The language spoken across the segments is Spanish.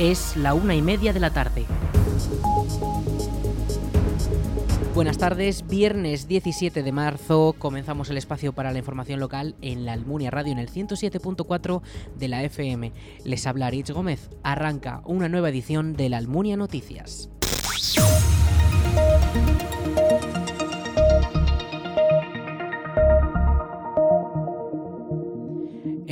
Es la una y media de la tarde. Buenas tardes, viernes 17 de marzo comenzamos el espacio para la información local en la Almunia Radio en el 107.4 de la FM. Les habla Rich Gómez. Arranca una nueva edición de la Almunia Noticias.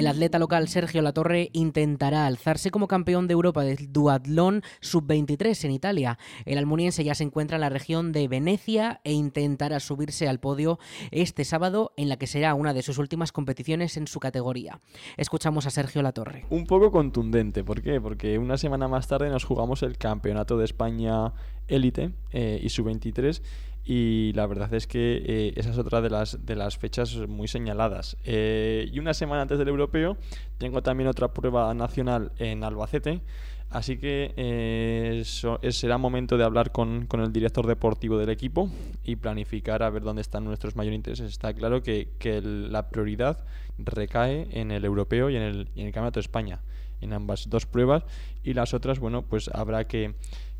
Atleta local Sergio Latorre intentará alzarse como campeón de Europa del duatlón sub-23 en Italia. El almuniense ya se encuentra en la región de Venecia e intentará subirse al podio este sábado en la que será una de sus últimas competiciones en su categoría. Escuchamos a Sergio Latorre. Un poco contundente, ¿por qué? Porque una semana más tarde nos jugamos el Campeonato de España Élite eh, y sub-23 y la verdad es que eh, esa es otra de las, de las fechas muy señaladas. Eh, y una semana antes del europeo tengo también otra prueba nacional en Albacete, así que eh, será momento de hablar con, con, el director deportivo del equipo y planificar a ver dónde están nuestros mayores intereses. Está claro que, que la prioridad recae en el europeo y en el, y en el Campeonato de España, en ambas dos pruebas, y las otras, bueno, pues habrá que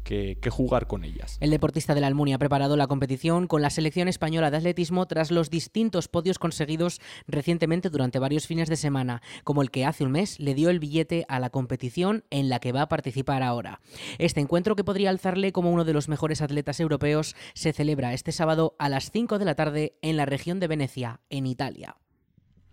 que, jugar con ellas. El deportista de la Almunia ha preparado la competición con la selección española de atletismo tras los distintos podios conseguidos recientemente durante varios fines de semana, como el que hace un mes le dio el billete a la competición en la que va a participar ahora. Este encuentro, que podría alzarle como uno de los mejores atletas europeos, se celebra este sábado a las 5 de la tarde en la región de Venecia, en Italia.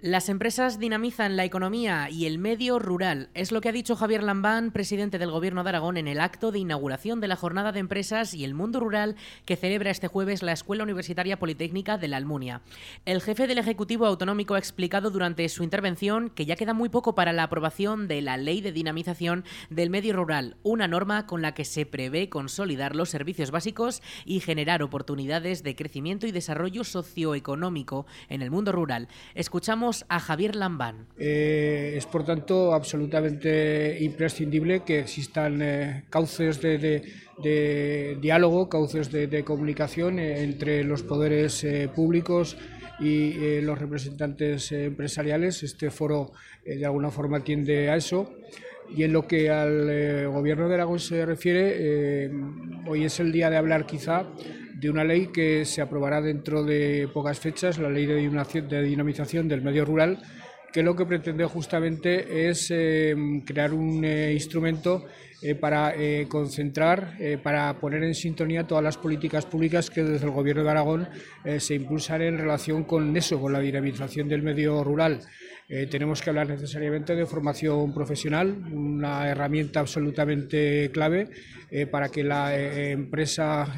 Las empresas dinamizan la economía y el medio rural, es lo que ha dicho Javier Lambán, presidente del Gobierno de Aragón, en el acto de inauguración de la Jornada de Empresas y el Mundo Rural que celebra este jueves la Escuela Universitaria Politécnica de la Almunia. El jefe del Ejecutivo Autonómico ha explicado durante su intervención que ya queda muy poco para la aprobación de la Ley de Dinamización del Medio Rural, una norma con la que se prevé consolidar los servicios básicos y generar oportunidades de crecimiento y desarrollo socioeconómico en el mundo rural. Escuchamos a Javier Lambán. Eh, es por tanto absolutamente imprescindible que existan eh, cauces de, diálogo, cauces de, comunicación eh, entre los poderes públicos y los representantes empresariales. Este foro de alguna forma tiende a eso. Y en lo que al gobierno de Aragón se refiere, hoy es el día de hablar quizá de una ley que se aprobará dentro de pocas fechas, la ley de dinamización del medio rural, que lo que pretende justamente es eh, crear un eh, instrumento eh, para concentrar, para poner en sintonía todas las políticas públicas que desde el Gobierno de Aragón se impulsan en relación con eso, con la dinamización del medio rural. Tenemos que hablar necesariamente de formación profesional, una herramienta absolutamente clave para que la empresa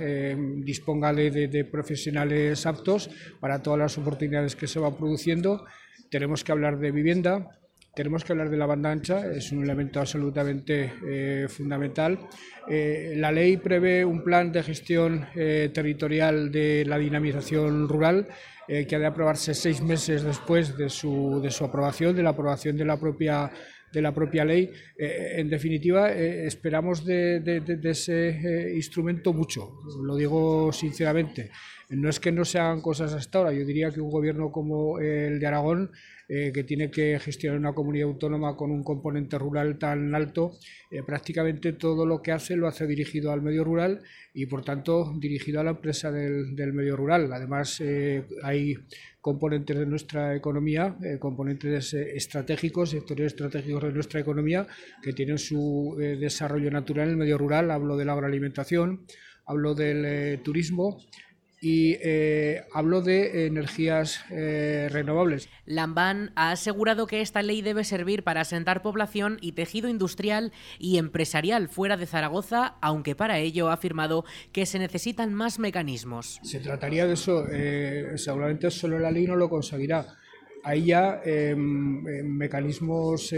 disponga de profesionales aptos para todas las oportunidades que se van produciendo. Tenemos que hablar de vivienda, tenemos que hablar de la banda ancha, es un elemento absolutamente eh, fundamental. Eh, la ley prevé un plan de gestión eh, territorial de la dinamización rural que ha de aprobarse seis meses después de su, de su aprobación, de la aprobación de la propia de la propia ley. en definitiva, esperamos de, de ese instrumento mucho, lo digo sinceramente. No es que no se hagan cosas hasta ahora, yo diría que un gobierno como el de Aragón, eh, que tiene que gestionar una comunidad autónoma con un componente rural tan alto, eh, prácticamente todo lo que hace lo hace dirigido al medio rural y por tanto dirigido a la empresa del, medio rural. Además, eh, hay componentes de nuestra economía, componentes estratégicos, sectores estratégicos de nuestra economía que tienen su desarrollo natural en el medio rural. Hablo de la agroalimentación, hablo del turismo y eh, hablo de energías eh, renovables. Lambán ha asegurado que esta ley debe servir para asentar población y tejido industrial y empresarial fuera de Zaragoza, aunque para ello ha afirmado que se necesitan más mecanismos. Se trataría de eso, eh, seguramente solo la ley no lo conseguirá. Hay ya em, em, mecanismos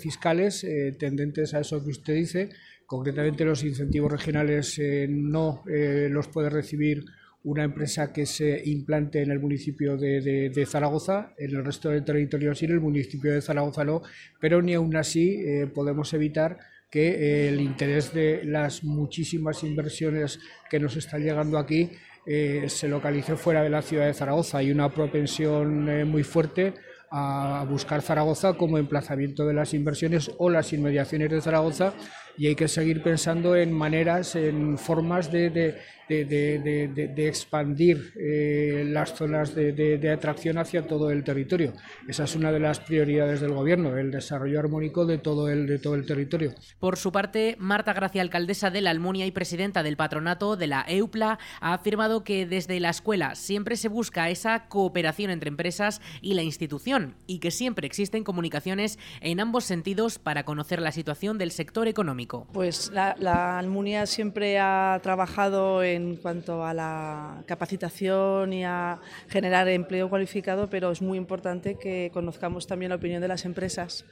fiscales tendentes a eso que usted dice, concretamente los incentivos regionales no los puede recibir una empresa que se implante en el municipio de, Zaragoza, en el resto del territorio sí, en el municipio de Zaragoza no, pero ni aún así eh, podemos evitar que eh, el interés de las muchísimas inversiones que nos están llegando aquí eh, se localice fuera de la ciudad de Zaragoza. Hay una propensión muy fuerte a buscar Zaragoza como emplazamiento de las inversiones o las inmediaciones de Zaragoza y hay que seguir pensando en maneras, en formas de, de de, expandir eh, las zonas de, atracción hacia todo el territorio. Esa es una de las prioridades del Gobierno, el desarrollo armónico de todo el, de todo el territorio. Por su parte, Marta Gracia, alcaldesa de la Almunia y presidenta del patronato de la EUPLA, ha afirmado que desde la escuela siempre se busca esa cooperación entre empresas y la institución y que siempre existen comunicaciones en ambos sentidos para conocer la situación del sector económico. Pues la, Almunia siempre ha trabajado en cuanto a la capacitación y a generar empleo cualificado, pero es muy importante que conozcamos también la opinión de las empresas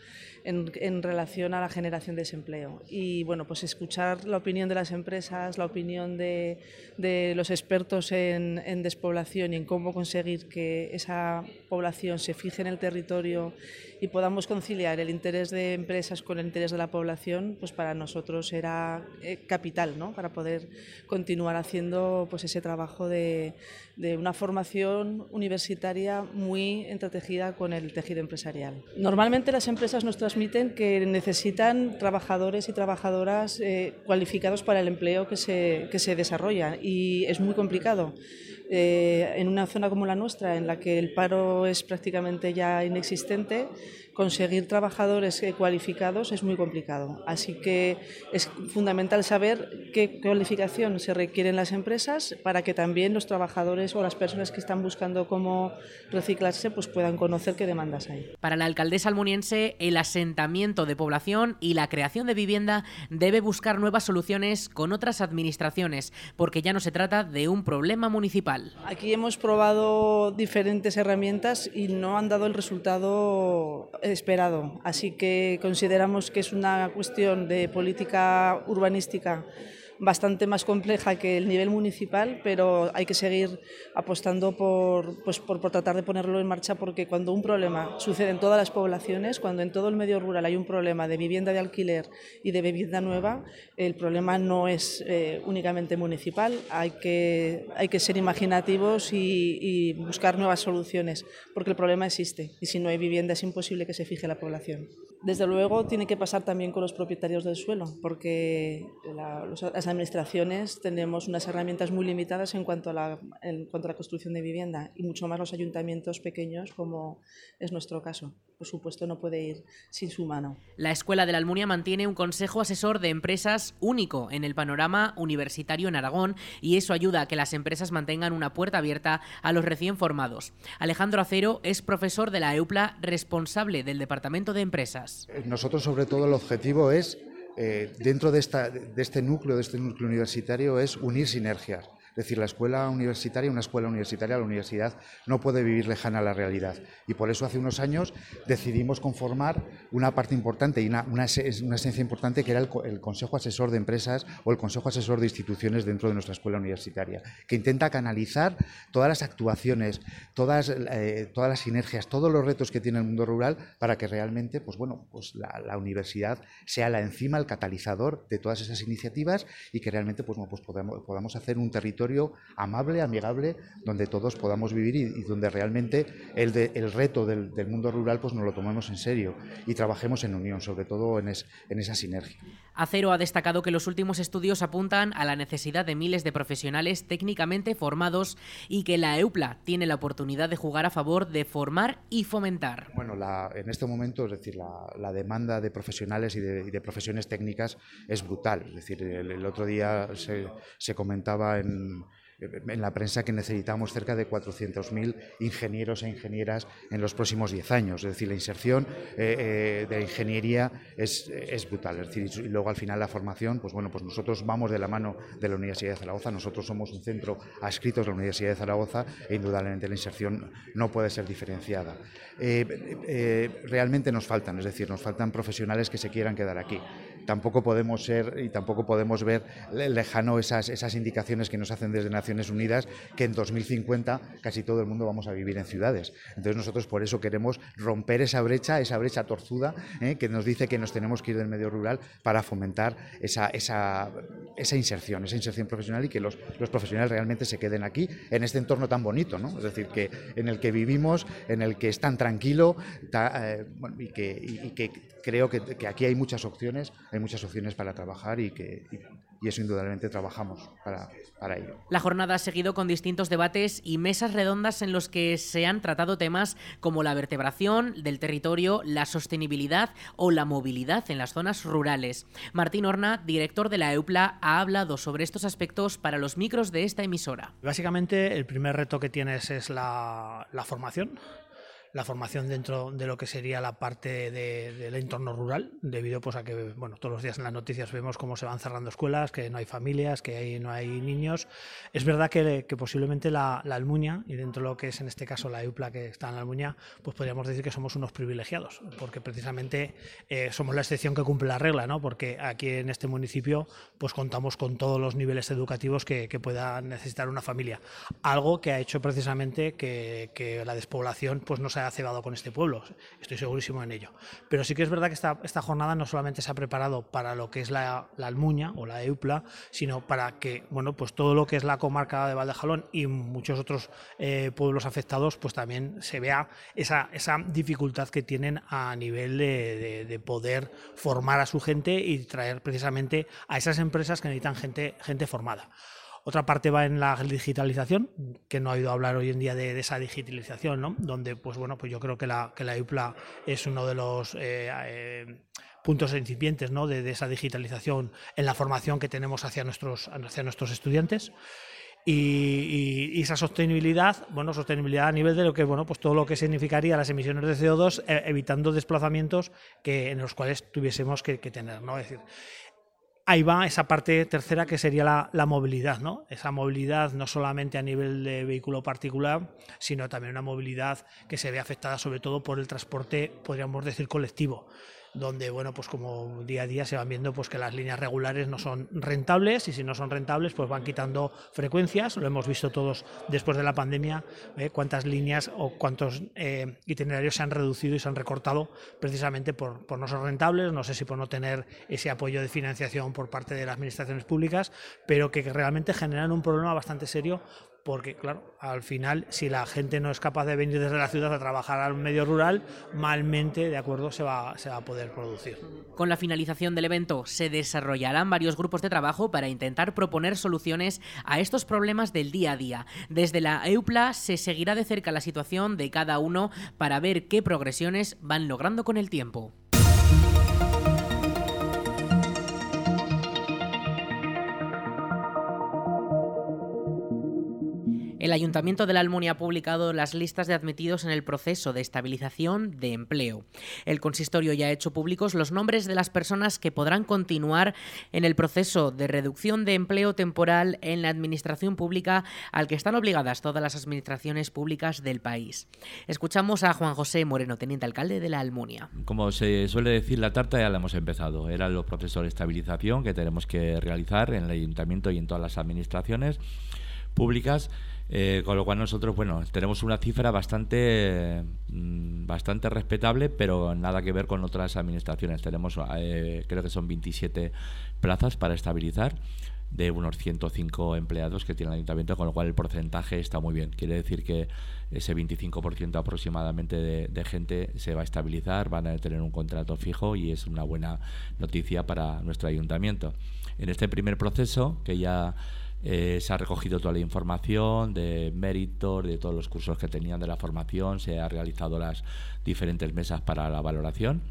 en, relación a la generación de ese empleo. Y bueno, pues escuchar la opinión de las empresas, la opinión de, los expertos en, en, despoblación y en cómo conseguir que esa población se fije en el territorio y podamos conciliar el interés de empresas con el interés de la población, pues para nosotros era eh, capital, ¿no? Para poder continuar haciendo pues ese trabajo de, de una formación universitaria muy entretejida con el tejido empresarial. Normalmente las empresas nos transmiten que necesitan trabajadores y trabajadoras eh, cualificados para el empleo que se, que se desarrolla y es muy complicado. Eh, en una zona como la nuestra, en la que el paro es prácticamente ya inexistente, conseguir trabajadores eh, cualificados es muy complicado. Así que es fundamental saber qué cualificación se requiere en las empresas para que también los trabajadores o las personas que están buscando cómo reciclarse pues puedan conocer qué demandas hay. Para la alcaldesa almuniense, el asentamiento de población y la creación de vivienda debe buscar nuevas soluciones con otras administraciones, porque ya no se trata de un problema municipal. Aquí hemos probado diferentes herramientas y no han dado el resultado esperado. Así que consideramos que es una cuestión de política urbanística bastante más compleja que el nivel municipal, pero hay que seguir apostando por, pues, por, tratar de ponerlo en marcha porque cuando un problema sucede en todas las poblaciones, cuando en todo el medio rural hay un problema de vivienda de alquiler y de vivienda nueva, el problema no es eh, únicamente municipal, hay que, hay que ser imaginativos y, y buscar nuevas soluciones porque el problema existe y si no hay vivienda es imposible que se fije la población. Desde luego tiene que pasar también con los propietarios del suelo, porque las administraciones tenemos unas herramientas muy limitadas en cuanto, a la, en cuanto a la construcción de vivienda y mucho más los ayuntamientos pequeños, como es nuestro caso. Por supuesto, no puede ir sin su mano. La Escuela de la Almunia mantiene un consejo asesor de empresas único en el panorama universitario en Aragón y eso ayuda a que las empresas mantengan una puerta abierta a los recién formados. Alejandro Acero es profesor de la EUPLA responsable del Departamento de Empresas. Nosotros, sobre todo, el objetivo es, eh, dentro de, esta, de este núcleo, de este núcleo universitario, es unir sinergias. Es decir, la escuela universitaria, una escuela universitaria, la universidad no puede vivir lejana a la realidad. Y por eso hace unos años decidimos conformar una parte importante y una, una, esencia importante que era el, Consejo Asesor de Empresas o el Consejo Asesor de Instituciones dentro de nuestra escuela universitaria, que intenta canalizar todas las actuaciones, todas, eh, todas las sinergias, todos los retos que tiene el mundo rural para que realmente pues bueno, pues la, universidad sea la encima, el catalizador de todas esas iniciativas y que realmente pues, pues podamos, podamos hacer un territorio amable, amigable, donde todos podamos vivir y, donde realmente el, el reto del, mundo rural pues nos lo tomemos en serio y trabajemos en unión, sobre todo en, en esa sinergia. Acero ha destacado que los últimos estudios apuntan a la necesidad de miles de profesionales técnicamente formados y que la EUPLA tiene la oportunidad de jugar a favor de formar y fomentar. Bueno, en este momento, es decir, la, demanda de profesionales y de, profesiones técnicas es brutal. Es decir, el, otro día se comentaba en, en la prensa que necesitamos cerca de 400.000 ingenieros e ingenieras en los próximos 10 años. Es decir, la inserción eh, eh, de la ingeniería es, brutal. Es decir, y luego al final la formación, pues bueno, pues nosotros vamos de la mano de la Universidad de Zaragoza, nosotros somos un centro adscrito a la Universidad de Zaragoza e indudablemente la inserción no puede ser diferenciada. Eh, realmente nos faltan, es decir, nos faltan profesionales que se quieran quedar aquí. Tampoco podemos ser y tampoco podemos ver lejano esas, esas indicaciones que nos hacen desde Naciones Unidas que en 2050 casi todo el mundo vamos a vivir en ciudades. Entonces nosotros por eso queremos romper esa brecha, esa brecha torzuda ¿eh? que nos dice que nos tenemos que ir del medio rural para fomentar esa, esa, esa inserción, esa inserción profesional y que los, los, profesionales realmente se queden aquí en este entorno tan bonito, ¿no? Es decir, que en el que vivimos, en el que es tan tranquilo eh, y, que, y que creo que, aquí hay muchas opciones, hay muchas opciones para trabajar y que y, eso indudablemente trabajamos para, para, ello. La jornada ha seguido con distintos debates y mesas redondas en los que se han tratado temas como la vertebración del territorio, la sostenibilidad o la movilidad en las zonas rurales. Martín Horna, director de la EUPLA, ha hablado sobre estos aspectos para los micros de esta emisora. Básicamente el primer reto que tienes es la, la formación la formación dentro de lo que sería la parte del entorno rural, debido pues a que bueno, todos los días en las noticias vemos cómo se van cerrando escuelas, que no hay familias, que hay, no hay niños. Es verdad que, posiblemente la, Almuña, y dentro de lo que es en este caso la EUPLA que está en la Almuña, pues podríamos decir que somos unos privilegiados, porque precisamente eh, somos la excepción que cumple la regla, ¿no? porque aquí en este municipio pues contamos con todos los niveles educativos que, que pueda necesitar una familia. Algo que ha hecho precisamente que, que la despoblación pues no se ha cebado con este pueblo, estoy segurísimo en ello. Pero sí que es verdad que esta, esta jornada no solamente se ha preparado para lo que es la, Almuña o la EUPLA, sino para que bueno, pues todo lo que es la comarca de Valdejalón y muchos otros eh, pueblos afectados, pues también se vea esa, esa dificultad que tienen a nivel de, de poder formar a su gente y traer precisamente a esas empresas que necesitan gente, gente formada. Otra parte va en la digitalización, que no ha oído hablar hoy en día de, esa digitalización, ¿no? Donde, pues bueno, pues yo creo que la, que la IUPLA es uno de los eh, eh, puntos incipientes ¿no? de, esa digitalización en la formación que tenemos hacia nuestros, hacia nuestros estudiantes. Y, esa sostenibilidad, bueno, sostenibilidad a nivel de lo que, bueno, pues todo lo que significaría las emisiones de CO2, eh, evitando desplazamientos que, en los cuales tuviésemos que, que tener, ¿no? Es decir, ahí va esa parte tercera que sería la, movilidad, ¿no? Esa movilidad no solamente a nivel de vehículo particular, sino también una movilidad que se ve afectada sobre todo por el transporte, podríamos decir, colectivo donde bueno pues como día a día se van viendo pues que las líneas regulares no son rentables y si no son rentables pues van quitando frecuencias lo hemos visto todos después de la pandemia ¿eh? cuántas líneas o cuántos eh, itinerarios se han reducido y se han recortado precisamente por, por no ser rentables no sé si por no tener ese apoyo de financiación por parte de las administraciones públicas pero que realmente generan un problema bastante serio porque claro, al final si la gente no es capaz de venir desde la ciudad a trabajar al medio rural, malmente, de acuerdo, se va, se va a poder producir. Con la finalización del evento se desarrollarán varios grupos de trabajo para intentar proponer soluciones a estos problemas del día a día. Desde la EUPLA se seguirá de cerca la situación de cada uno para ver qué progresiones van logrando con el tiempo. El Ayuntamiento de la Almunia ha publicado las listas de admitidos en el proceso de estabilización de empleo. El consistorio ya ha hecho públicos los nombres de las personas que podrán continuar en el proceso de reducción de empleo temporal en la administración pública al que están obligadas todas las administraciones públicas del país. Escuchamos a Juan José Moreno, teniente alcalde de la Almunia. Como se suele decir, la tarta ya la hemos empezado. Eran los procesos de estabilización que tenemos que realizar en el ayuntamiento y en todas las administraciones públicas eh, con lo cual nosotros, bueno, tenemos una cifra bastante, mm, bastante respetable, pero nada que ver con otras administraciones. Tenemos, eh, creo que son 27 plazas para estabilizar de unos 105 empleados que tiene el ayuntamiento, con lo cual el porcentaje está muy bien. Quiere decir que ese 25% aproximadamente de, de, gente se va a estabilizar, van a tener un contrato fijo y es una buena noticia para nuestro ayuntamiento. En este primer proceso, que ya eh, se ha recogido toda la información de méritos, de todos los cursos que tenían de la formación, se ha realizado las diferentes mesas para la valoración.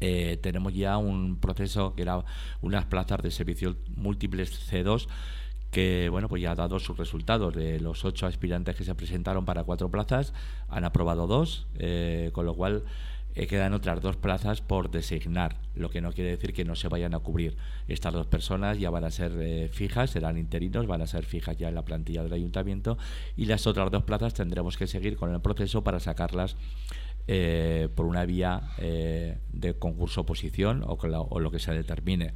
Eh, tenemos ya un proceso que era unas plazas de servicio múltiples C2 que bueno pues ya ha dado sus resultados de los ocho aspirantes que se presentaron para cuatro plazas han aprobado dos eh, con lo cual eh, quedan otras dos plazas por designar, lo que no quiere decir que no se vayan a cubrir. Estas dos personas ya van a ser eh, fijas, serán interinos, van a ser fijas ya en la plantilla del ayuntamiento y las otras dos plazas tendremos que seguir con el proceso para sacarlas eh, por una vía de concurso oposición o, o, lo que se determine.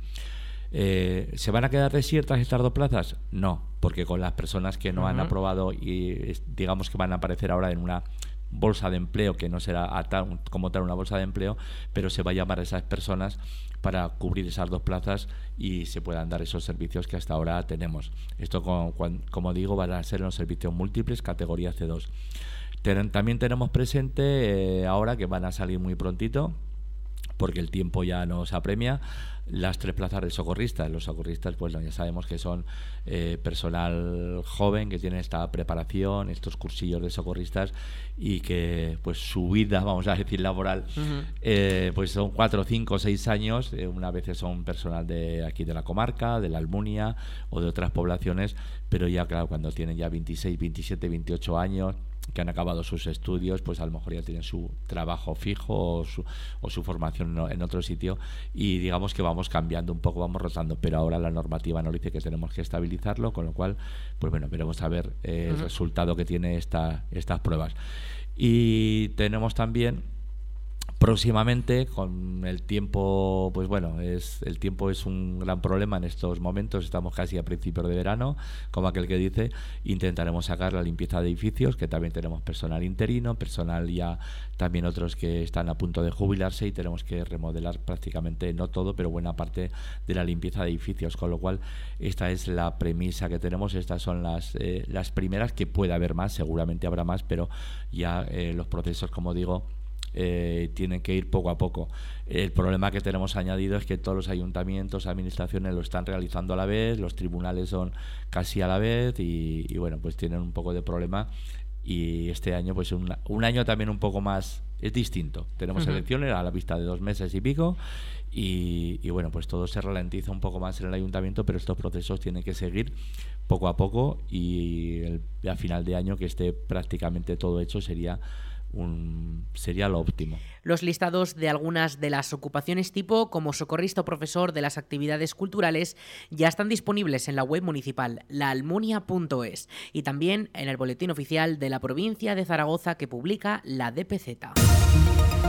¿Se van a quedar desiertas estas dos plazas? No, porque con las personas que no han aprobado y digamos que van a aparecer ahora en una bolsa de empleo, que no será como tal una bolsa de empleo, pero se va a llamar a esas personas para cubrir esas dos plazas y se puedan dar esos servicios que hasta ahora tenemos. Esto, como, digo, van a ser los servicios múltiples, categoría C2. también tenemos presente eh, ahora que van a salir muy prontito porque el tiempo ya nos apremia las tres plazas de socorristas. Los socorristas, pues ya sabemos que son eh, personal joven que tiene esta preparación, estos cursillos de socorristas y que pues su vida, vamos a decir, laboral, eh, pues son cuatro, cinco, seis años. Eh, una vez son personal de aquí de la comarca, de la Almunia o de otras poblaciones, pero ya claro, cuando tienen ya 26, 27, 28 años, que han acabado sus estudios, pues a lo mejor ya tienen su trabajo fijo o su, o su formación en otro sitio y digamos que vamos cambiando un poco, vamos rotando, pero ahora la normativa nos dice que tenemos que estabilizarlo, con lo cual, pues bueno, veremos a ver eh, el resultado que tiene esta, estas pruebas. Y tenemos también próximamente con el tiempo pues bueno es el tiempo es un gran problema en estos momentos. Estamos casi a principios de verano como aquel que dice. Intentaremos sacar la limpieza de edificios que también tenemos personal interino personal ya también otros que están a punto de jubilarse y tenemos que remodelar prácticamente no todo pero buena parte de la limpieza de edificios. Con lo cual esta es la premisa que tenemos. Estas son las eh, las primeras que puede haber más seguramente habrá más pero ya eh, los procesos como digo eh, tienen que ir poco a poco. El problema que tenemos añadido es que todos los ayuntamientos, administraciones lo están realizando a la vez, los tribunales son casi a la vez y, bueno, pues tienen un poco de problema y este año pues un, un año también un poco más es distinto. Tenemos elecciones a la vista de dos meses y pico y, y, bueno, pues todo se ralentiza un poco más en el ayuntamiento, pero estos procesos tienen que seguir poco a poco y el, a final de año que esté prácticamente todo hecho sería sería lo óptimo. Los listados de algunas de las ocupaciones tipo como socorrista o profesor de las actividades culturales ya están disponibles en la web municipal laalmunia.es y también en el boletín oficial de la provincia de Zaragoza que publica la DPZ.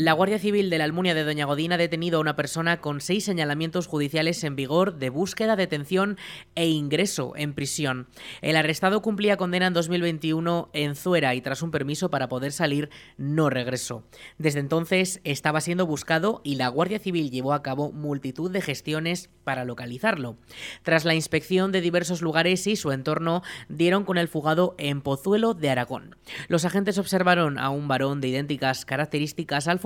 La Guardia Civil de la Almunia de Doña Godina ha detenido a una persona con seis señalamientos judiciales en vigor de búsqueda, detención e ingreso en prisión. El arrestado cumplía condena en 2021 en Zuera y tras un permiso para poder salir no regresó. Desde entonces estaba siendo buscado y la Guardia Civil llevó a cabo multitud de gestiones para localizarlo. Tras la inspección de diversos lugares y su entorno, dieron con el fugado en Pozuelo de Aragón. Los agentes observaron a un varón de idénticas características al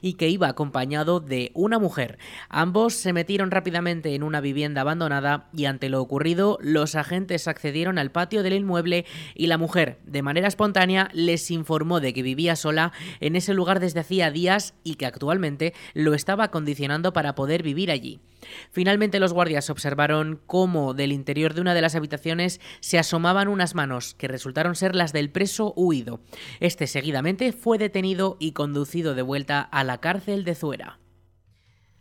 y que iba acompañado de una mujer. Ambos se metieron rápidamente en una vivienda abandonada y ante lo ocurrido los agentes accedieron al patio del inmueble y la mujer, de manera espontánea, les informó de que vivía sola en ese lugar desde hacía días y que actualmente lo estaba condicionando para poder vivir allí. Finalmente los guardias observaron cómo del interior de una de las habitaciones se asomaban unas manos que resultaron ser las del preso huido. Este seguidamente fue detenido y conducido de vuelta a la cárcel de Zuera.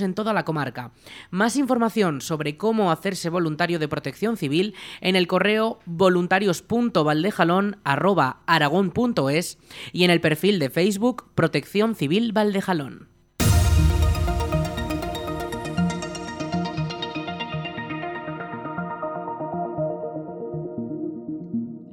en toda la comarca. Más información sobre cómo hacerse voluntario de protección civil en el correo voluntarios.valdejalón.aragón.es y en el perfil de Facebook Protección Civil Valdejalón.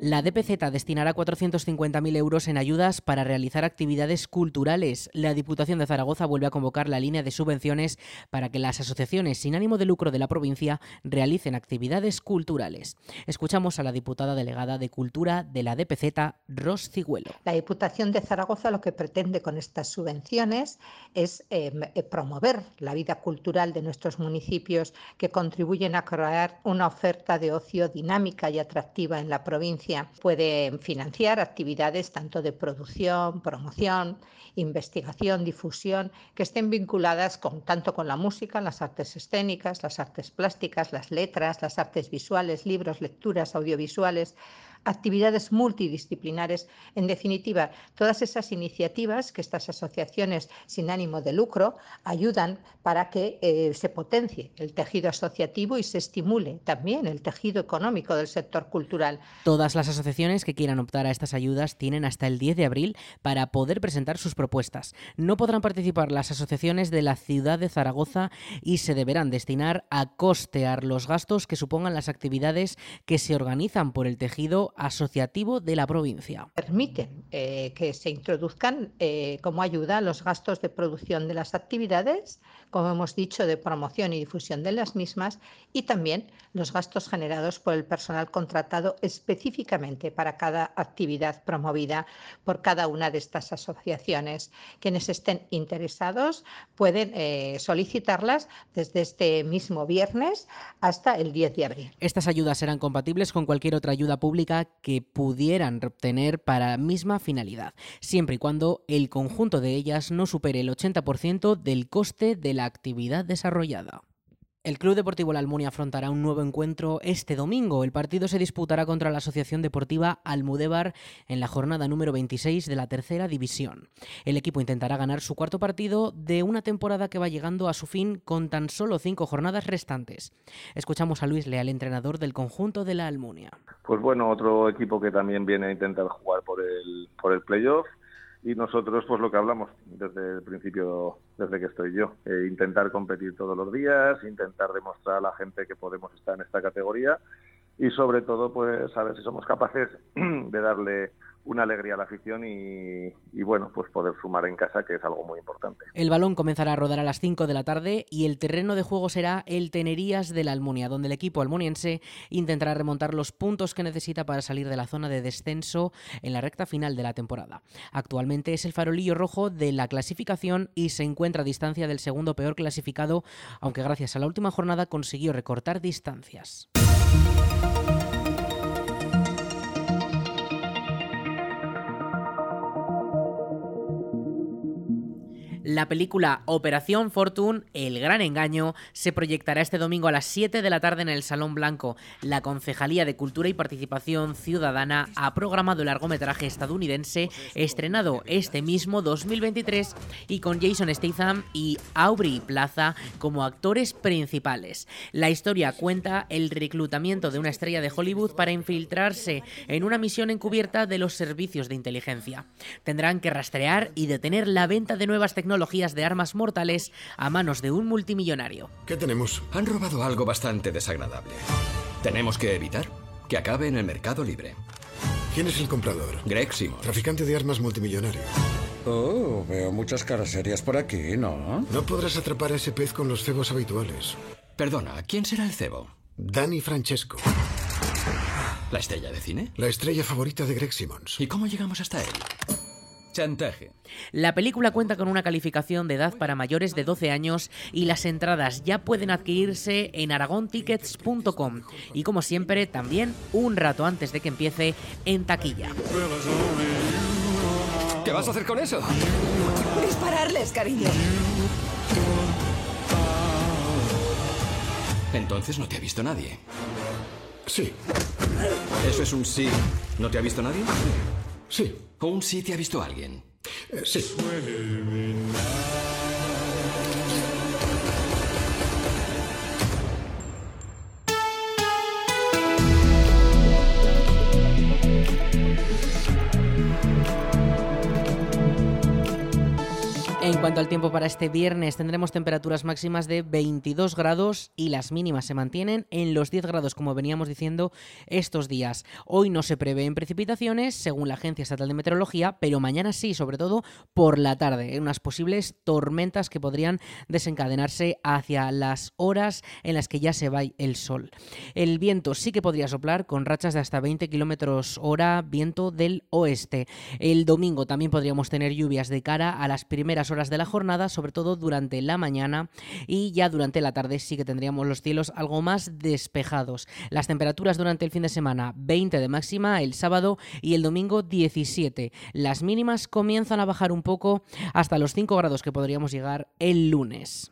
La DPZ destinará 450.000 euros en ayudas para realizar actividades culturales. La Diputación de Zaragoza vuelve a convocar la línea de subvenciones para que las asociaciones sin ánimo de lucro de la provincia realicen actividades culturales. Escuchamos a la diputada delegada de Cultura de la DPZ, Ros Ciguelo. La Diputación de Zaragoza lo que pretende con estas subvenciones es em, eh, promover la vida cultural de nuestros municipios que contribuyen a crear una oferta de ocio dinámica y atractiva en la provincia Puede financiar actividades tanto de producción, promoción, investigación, difusión, que estén vinculadas con, tanto con la música, las artes escénicas, las artes plásticas, las letras, las artes visuales, libros, lecturas, audiovisuales, actividades multidisciplinares. En definitiva, todas esas iniciativas que estas asociaciones sin ánimo de lucro ayudan para que eh, se potencie el tejido asociativo y se estimule también el tejido económico del sector cultural. Todas las asociaciones que quieran optar a estas ayudas tienen hasta el 10 de abril para poder presentar sus propuestas. No podrán participar las asociaciones de la ciudad de Zaragoza y se deberán destinar a costear los gastos que supongan las actividades que se organizan por el tejido asociativo de la provincia. Permiten eh, que se introduzcan eh, como ayuda los gastos de producción de las actividades, como hemos dicho, de promoción y difusión de las mismas, y también los gastos generados por el personal contratado específicamente para cada actividad promovida por cada una de estas asociaciones. Quienes estén interesados pueden eh, solicitarlas desde este mismo viernes hasta el 10 de abril. Estas ayudas serán compatibles con cualquier otra ayuda pública que pudieran obtener para misma finalidad, siempre y cuando el conjunto de ellas no supere el 80% del coste de la actividad desarrollada. El Club Deportivo La Almunia afrontará un nuevo encuentro este domingo. El partido se disputará contra la Asociación Deportiva Almudévar en la jornada número 26 de la tercera división. El equipo intentará ganar su cuarto partido de una temporada que va llegando a su fin con tan solo cinco jornadas restantes. Escuchamos a Luis Leal, entrenador del conjunto de La Almunia. Pues bueno, otro equipo que también viene a intentar jugar por el, por el playoff y nosotros pues lo que hablamos desde el principio, desde que estoy yo, eh, intentar competir todos los días, intentar demostrar a la gente que podemos estar en esta categoría y sobre todo pues a ver si somos capaces de darle una alegría a la afición y, bueno, pues poder sumar en casa, que es algo muy importante. El balón comenzará a rodar a las 5 de la tarde y el terreno de juego será el Tenerías de la Almunia, donde el equipo almuniense intentará remontar los puntos que necesita para salir de la zona de descenso en la recta final de la temporada. Actualmente es el farolillo rojo de la clasificación y se encuentra a distancia del segundo peor clasificado, aunque gracias a la última jornada consiguió recortar distancias. La película Operación Fortune, El Gran Engaño, se proyectará este domingo a las 7 de la tarde en el Salón Blanco. La Concejalía de Cultura y Participación Ciudadana ha programado el largometraje estadounidense estrenado este mismo 2023 y con Jason Statham y Aubrey Plaza como actores principales. La historia cuenta el reclutamiento de una estrella de Hollywood para infiltrarse en una misión encubierta de los servicios de inteligencia. Tendrán que rastrear y detener la venta de nuevas tecnologías de armas mortales a manos de un multimillonario. ¿Qué tenemos? Han robado algo bastante desagradable. Tenemos que evitar que acabe en el mercado libre. ¿Quién es el comprador? Greg Simon. Traficante de armas multimillonario. Oh, veo muchas caras serias por aquí, ¿no? No podrás atrapar a ese pez con los cebos habituales. Perdona, ¿quién será el cebo? Danny Francesco. ¿La estrella de cine? La estrella favorita de Greg Simmons. ¿Y cómo llegamos hasta él? Chantaje. La película cuenta con una calificación de edad para mayores de 12 años y las entradas ya pueden adquirirse en aragontickets.com y como siempre también un rato antes de que empiece en taquilla. ¿Qué vas a hacer con eso? Dispararles, cariño. Entonces no te ha visto nadie. Sí. ¿Eso es un sí? ¿No te ha visto nadie? Sí. ¿O un sí te ha visto alguien? Eh, sí. En cuanto al tiempo para este viernes, tendremos temperaturas máximas de 22 grados y las mínimas se mantienen en los 10 grados, como veníamos diciendo estos días. Hoy no se prevén precipitaciones, según la Agencia Estatal de Meteorología, pero mañana sí, sobre todo por la tarde, en unas posibles tormentas que podrían desencadenarse hacia las horas en las que ya se va el sol. El viento sí que podría soplar con rachas de hasta 20 kilómetros hora, viento del oeste. El domingo también podríamos tener lluvias de cara a las primeras de la jornada, sobre todo durante la mañana y ya durante la tarde sí que tendríamos los cielos algo más despejados. Las temperaturas durante el fin de semana 20 de máxima, el sábado y el domingo 17. Las mínimas comienzan a bajar un poco hasta los 5 grados que podríamos llegar el lunes.